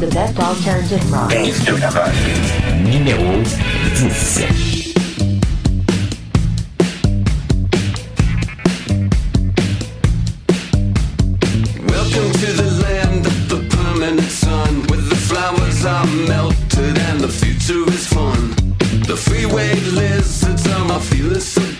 The best alternative rock. Dance to the rock. Numéro 10. melted and the future is fun. The freeway lizards are my feelings.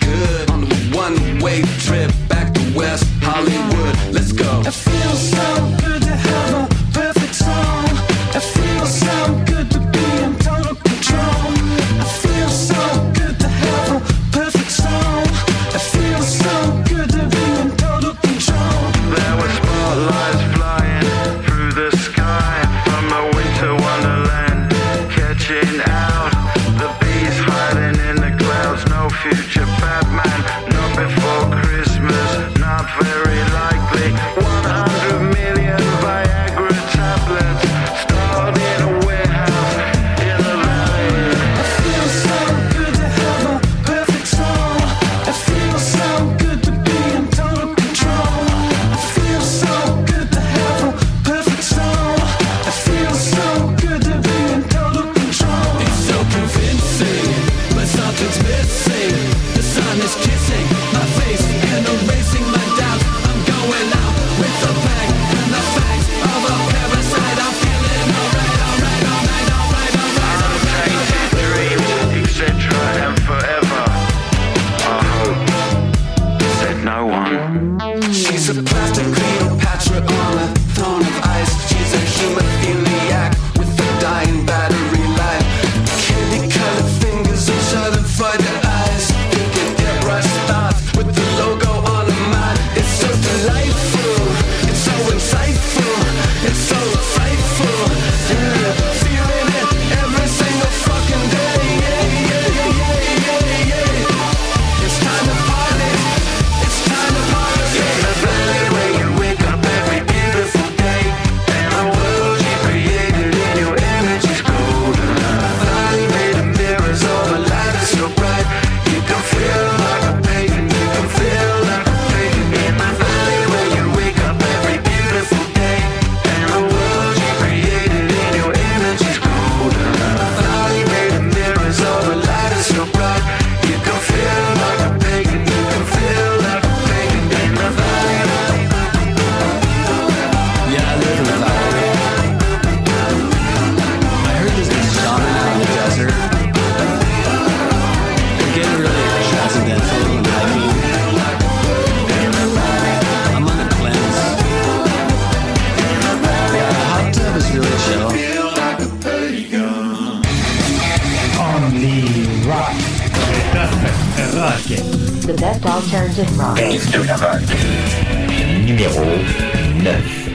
Yves de la vague Numéro 9.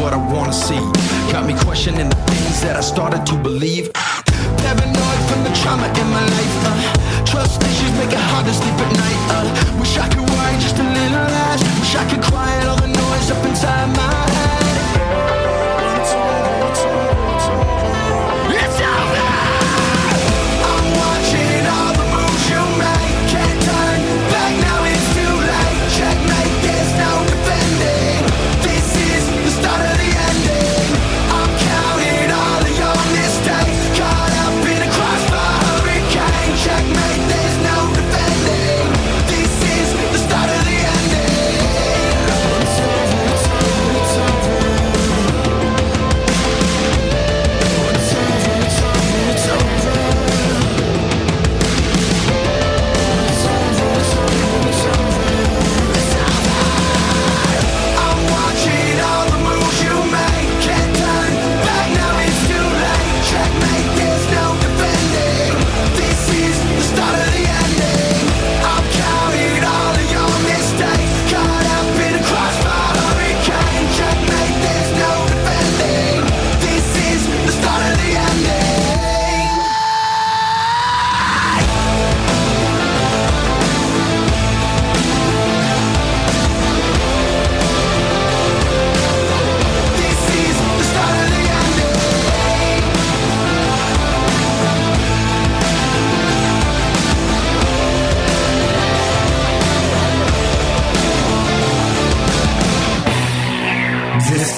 what I wanna see. Got me questioning the things that I started to believe. Paranoid from the trauma in my life. Uh. Trust issues make it hard to sleep at night. Uh. Wish I could worry just a little less. Wish I could quiet all the noise up inside my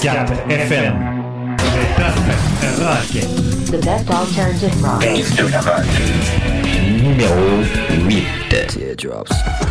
Scab FM. The best. The best alternative rock. Numero 8. Teardrops.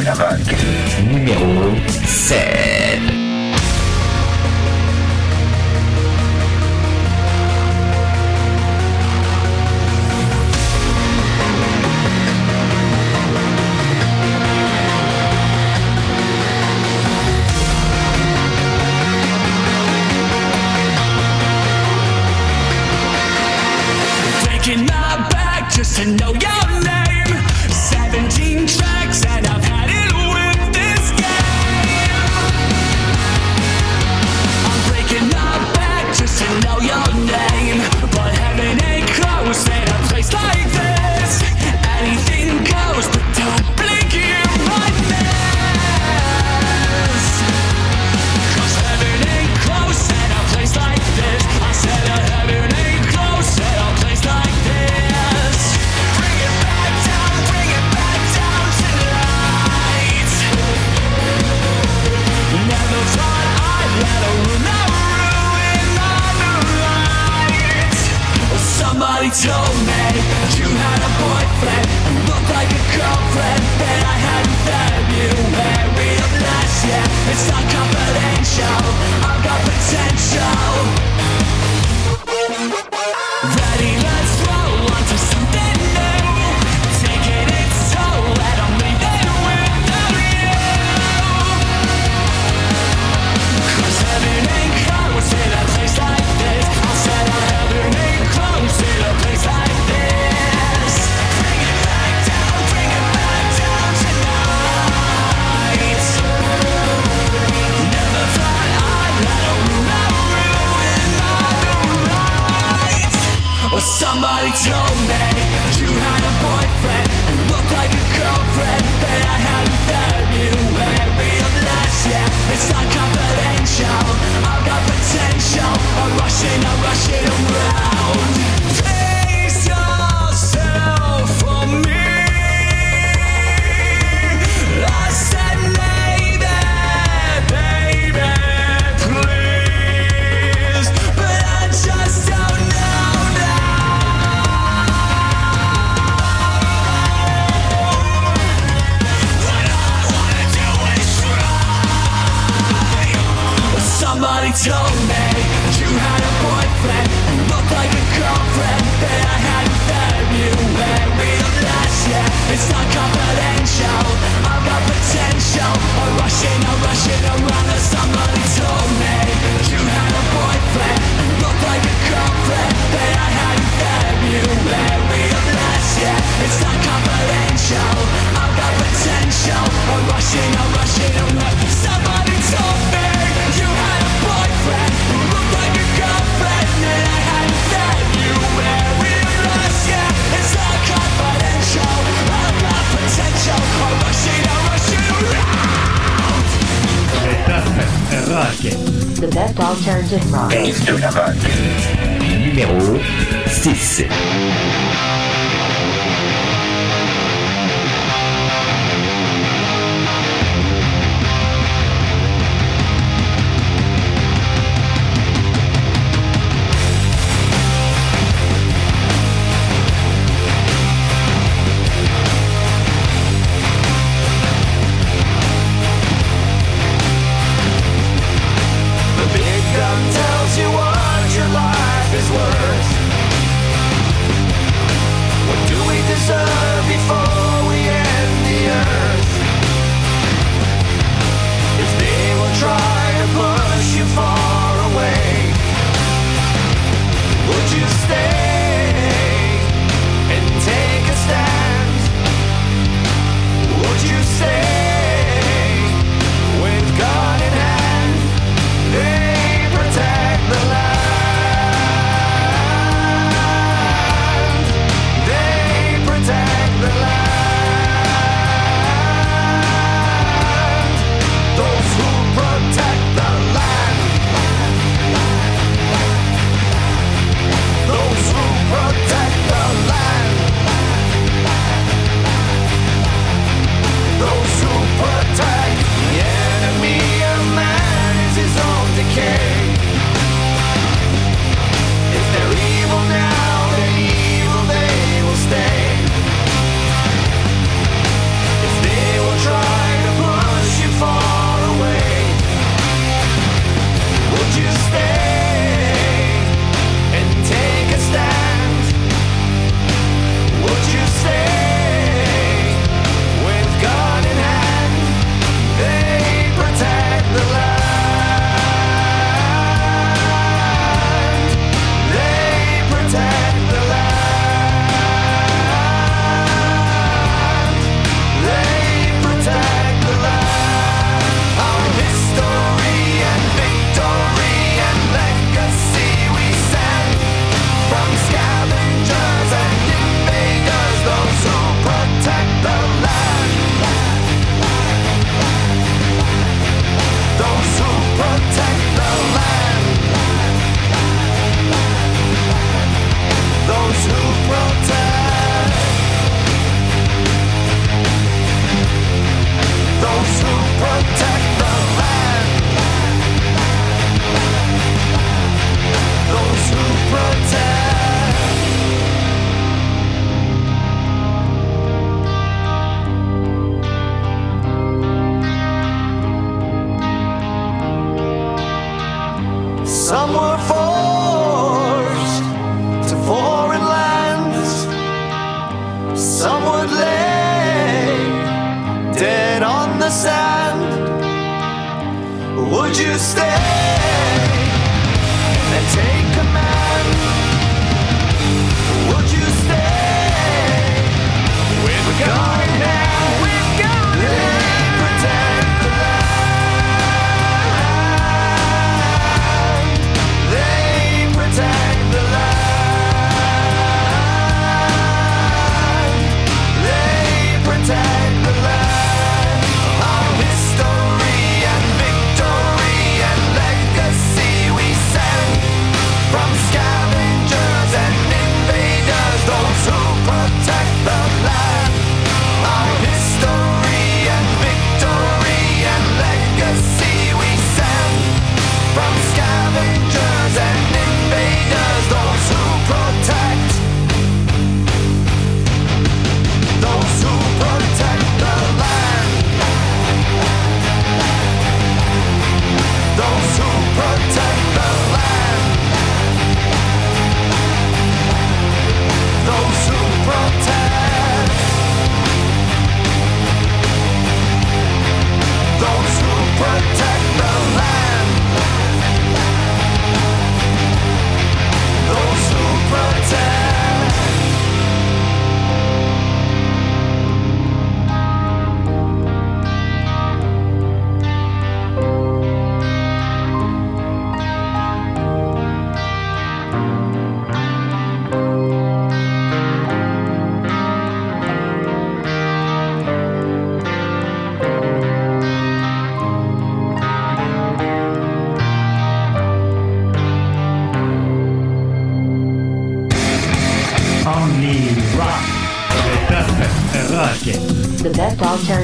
Rock. Numéro 7. Alternative rock. Numéro 6.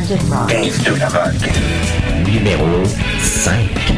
Base de la rock. Numéro 5.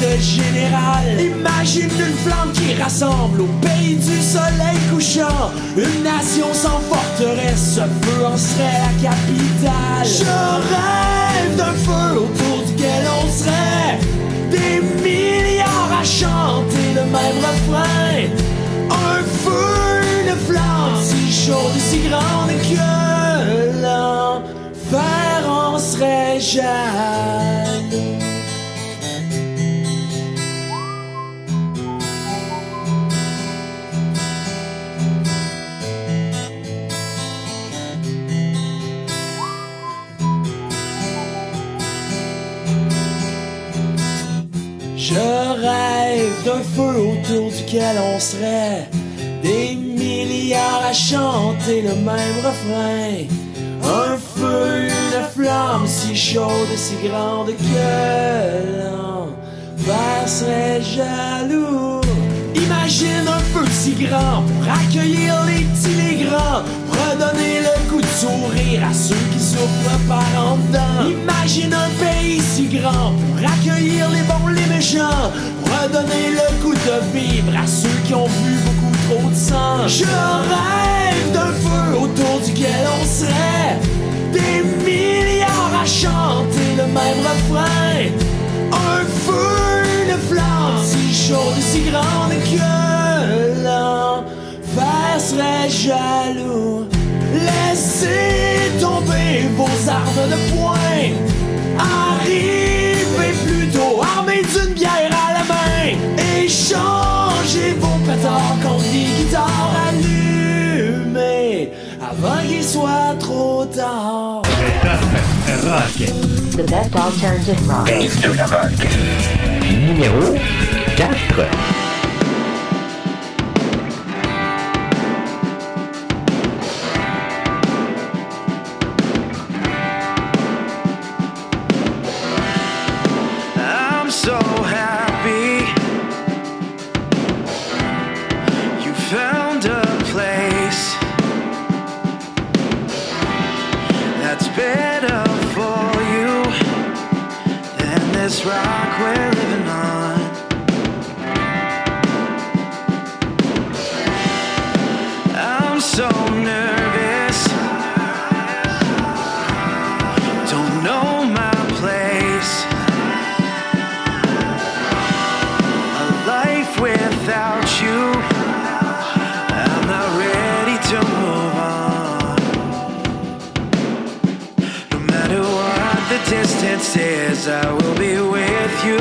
De général. Imagine une flamme qui rassemble au pays du soleil couchant, une nation sans forteresse, ce feu en serait la capitale. Je rêve d'un feu autour duquel on serait des milliards à chanter le même refrain. Un feu, une flamme si chaude et si grande que l'enfer en serait jaloux. Feu autour duquel on serait des milliards à chanter le même refrain. Un feu, une flamme si chaude si grande que l'enfer serait jaloux. Imagine un feu si grand pour accueillir les petits, les grands, redonner le goût de sourire à ceux qui souffrent par en dedans. Imagine un pays si grand pour accueillir les bons, les méchants, redonner le goût de vivre à ceux qui ont vu beaucoup trop de sang. Je rêve d'un feu autour duquel on serait des milliards à chanter le même refrain. Un feu, une flamme si chaude et si grande que l'enfer serait jaloux. Laissez tomber vos armes de poing. Arrivez contre des guitares allumées avant qu'il soit trop tard. Rock. The best alternative rock. Numéro 4. I will be with you.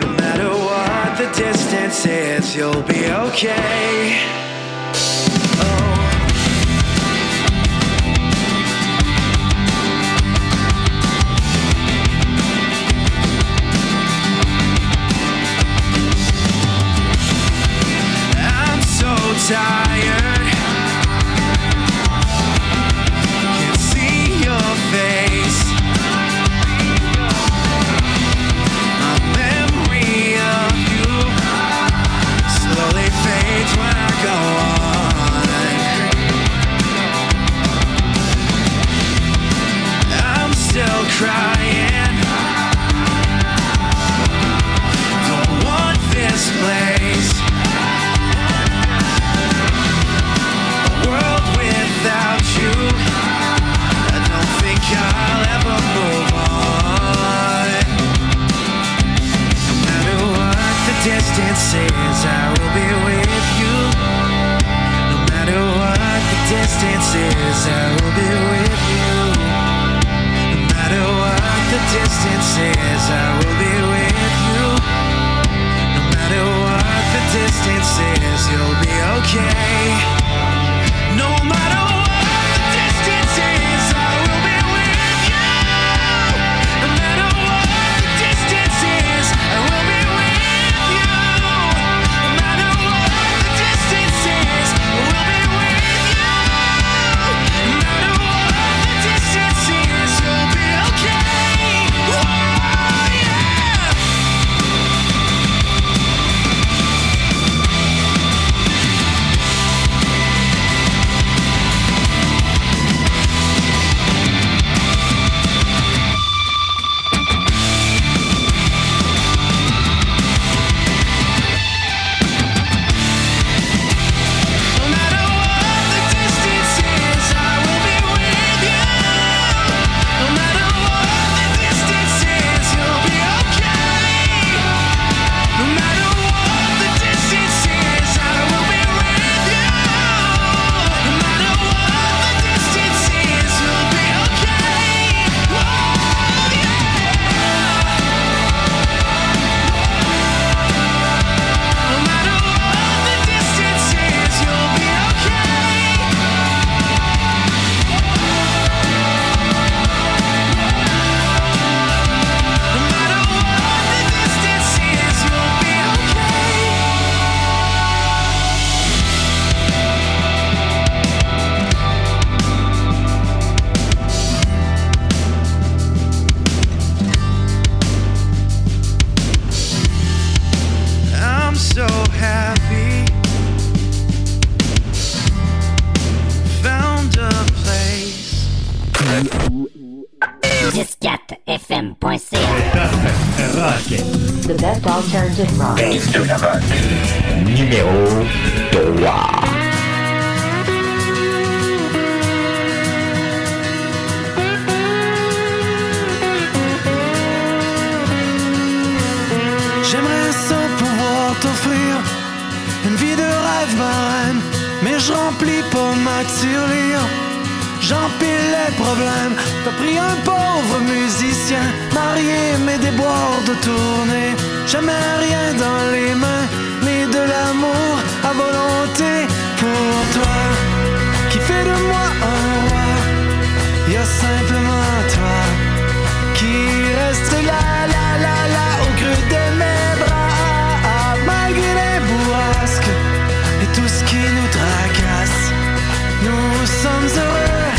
No matter what the distance is, you'll be okay. Oh. De la numéro 3. J'aimerais sans pouvoir t'offrir une vie de rêve, ma mais je remplis pas ma tirelire. J'empile les problèmes, t'as pris un pauvre musicien, marié mais des bords de tournée jamais rien dans les mains, mais de l'amour à volonté pour toi, qui fait de moi un roi. Y a simplement toi qui reste là, là, là, là, au creux de mes bras, malgré les bourrasques et tout ce qui nous tracasse. Nous sommes heureux,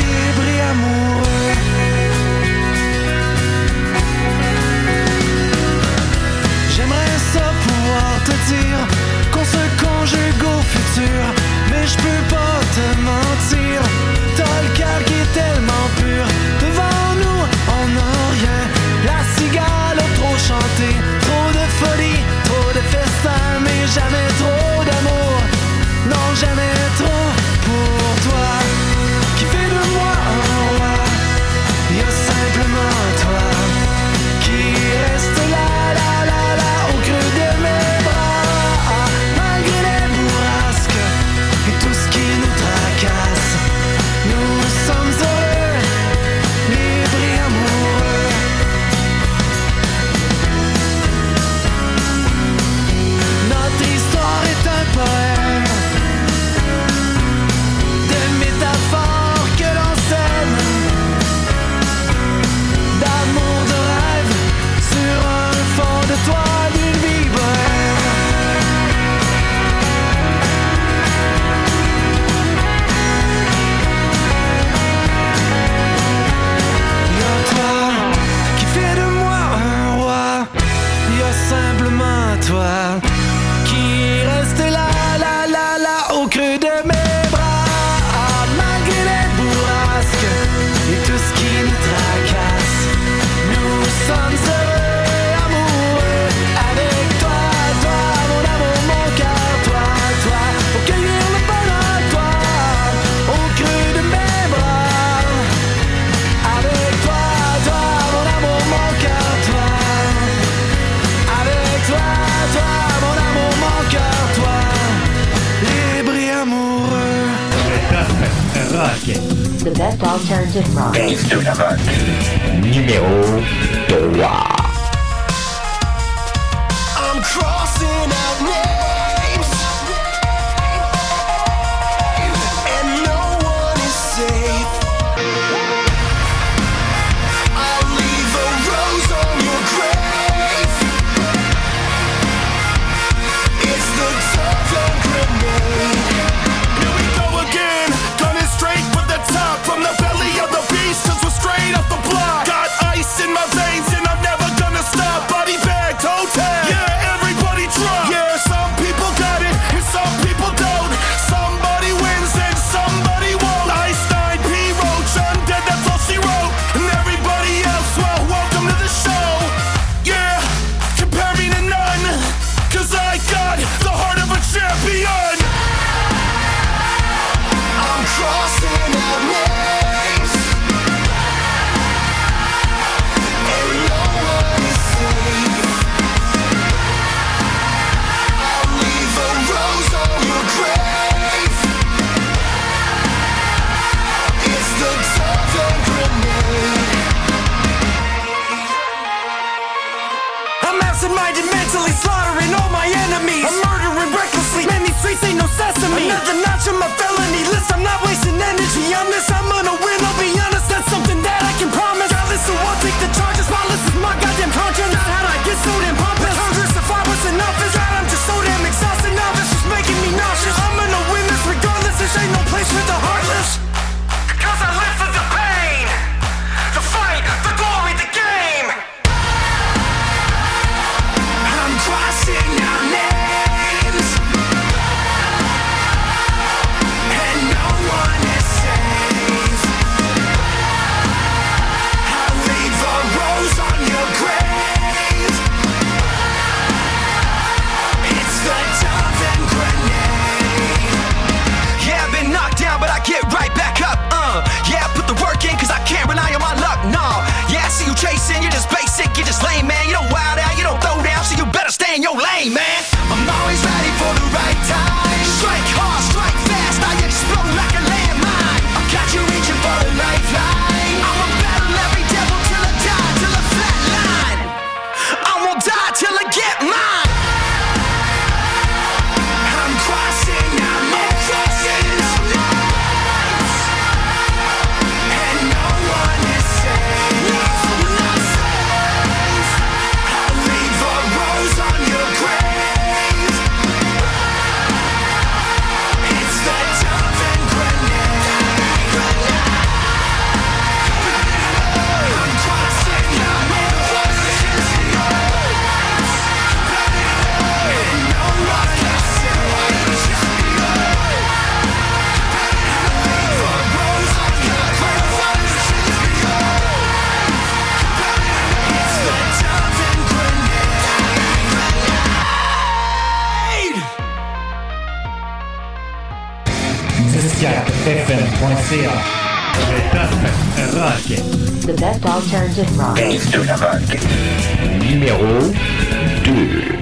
libres et amoureux. qu'on se conjugue au futur. Mais je peux pas te mentir, t'as qui est tellement pur. Devant nous, on n'a rien, la cigale a trop chanté. The best alternative rock. Is to racket. Numéro 2.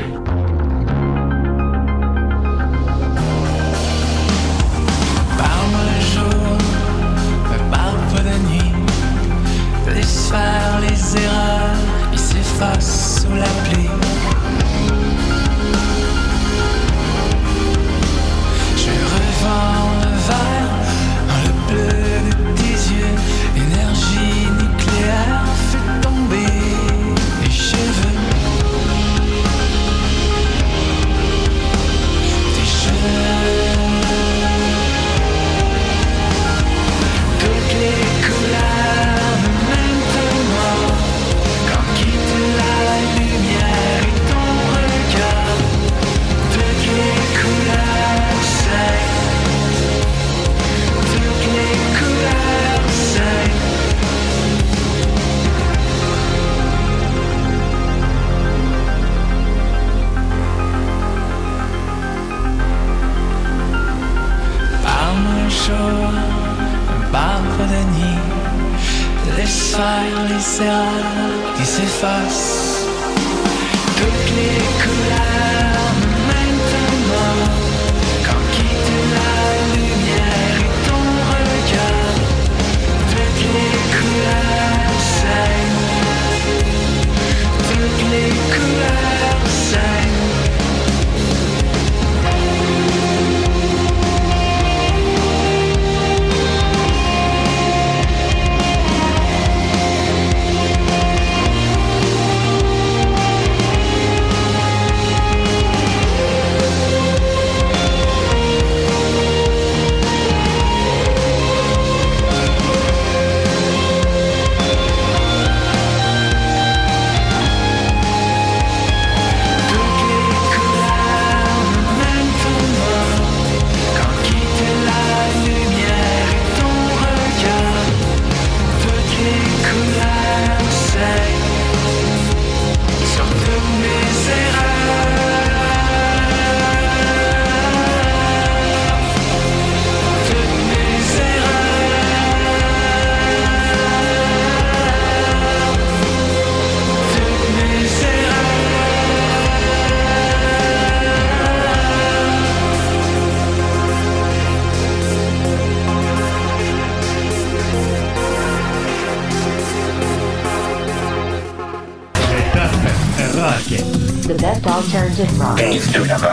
Alternative rock. Numéro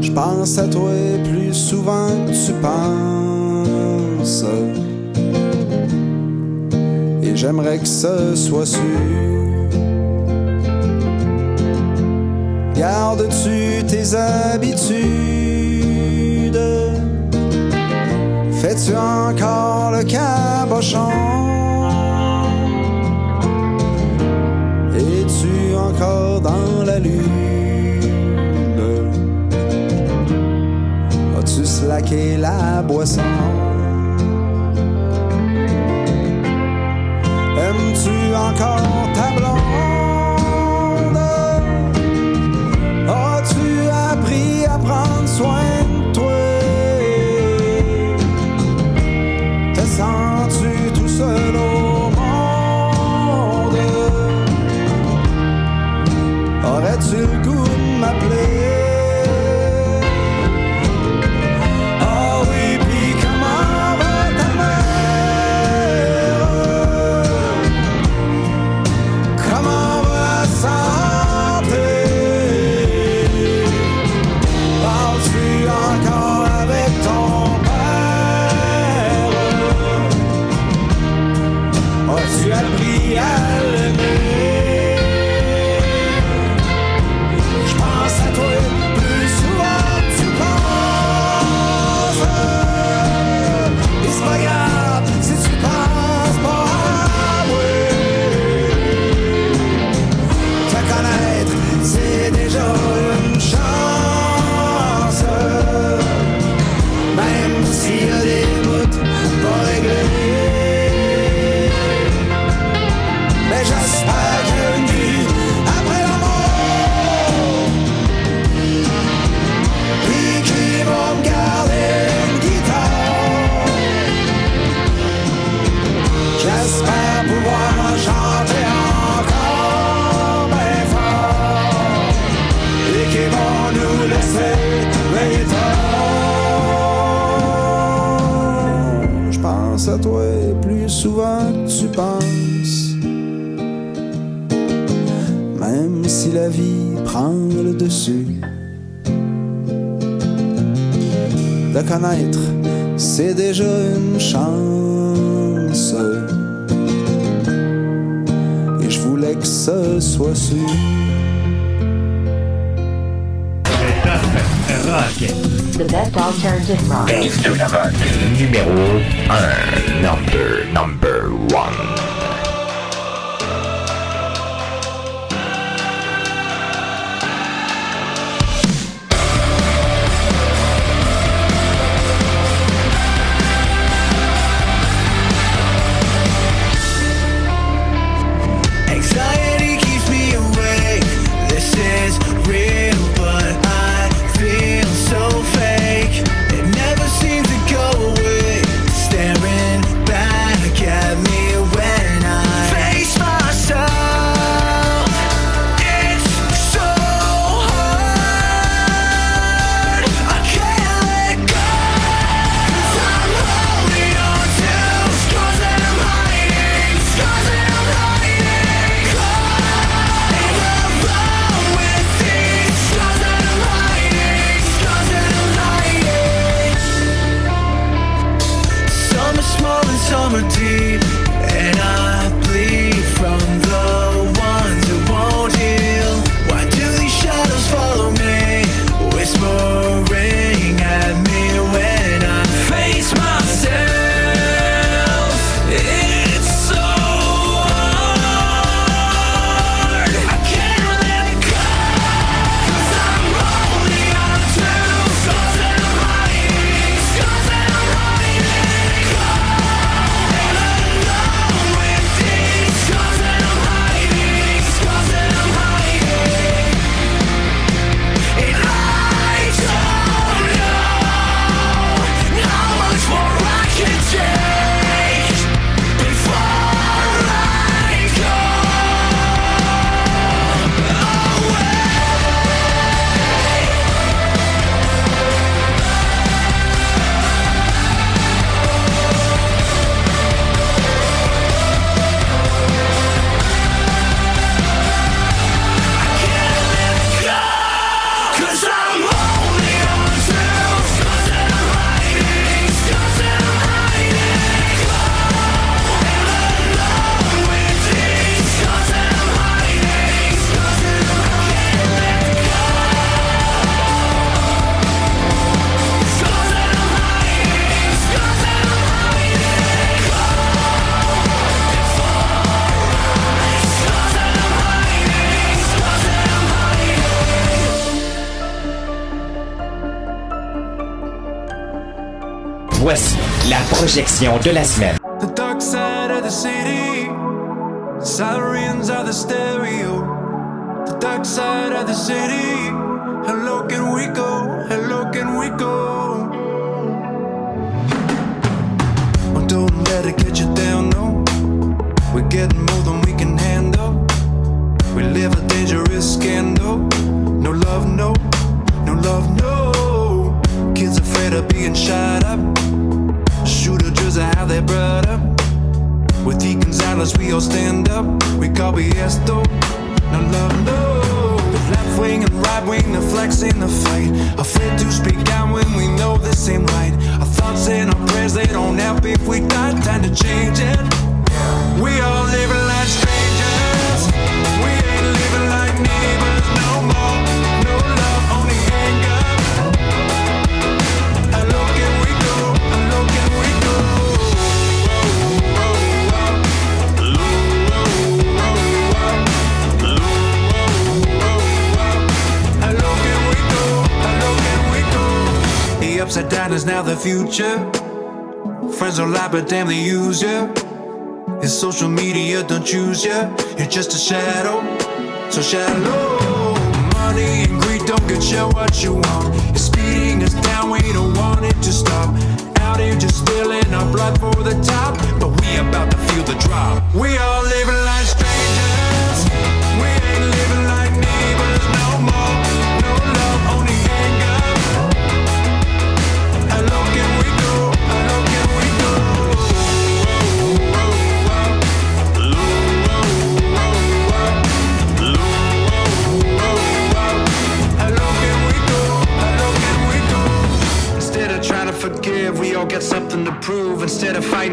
Je pense à toi plus souvent que tu penses. Et j'aimerais que ce soit sûr. Gardes-tu tes habitudes? Fais-tu encore le cabochon? tu slacker la boisson? Aimes-tu encore à toi plus souvent tu penses. Même si la vie prend le dessus. De connaître, c'est déjà une chance. Et je voulais que ce soit sûr. The best alternative rock. Dave Donovan, numéro 1. Number, number 1. De la semaine. The dark side of the city, sirens are the stereo. The dark side of the city, hello can we go? Hello can we go? Don't let it get you down, no. We're getting more than we can handle. We live a dangerous scandal. No love, no, no love, no. Kids afraid of being shot up. They brought up. With the Gonzalez, we all stand up. We call BS though. No love, no. Left wing and right wing, the flex in the fight. Afraid to speak out when we know this ain't right. Our thoughts and our prayers, they don't help if we die. Time to change it. We all living like strangers. We ain't living like neighbors no more. Upside down is now the future. Friends don't lie, but damn, they use you. It's social media, don't choose you. You're just a shadow, so shallow. Money and greed don't get you what you want. It's speeding us down, we don't want it to stop. Out here just spilling our blood for the top, but we about to feel the drop. We all living like strangers.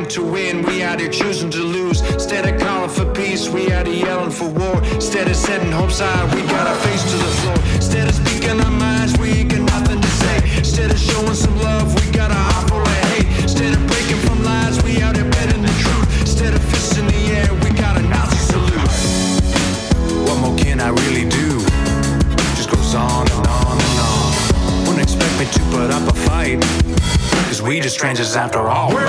Fighting to win, we out here choosing to lose. Instead of calling for peace, we out here yelling for war. Instead of setting hopes high, we got our face to the floor. Instead of speaking our minds, we ain't got nothing to say. Instead of showing some love, we got a heart full of hate. Instead of breaking from lies, we out here betting the truth. Instead of fists in the air, we got a Nazi salute. What more can I really do? Just goes on and on and on. Wouldn't expect me to put up a fight. Cause we just strangers after all, We're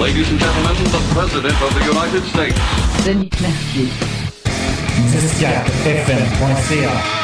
Ladies and gentlemen, the President of the United States. Denis Mercier.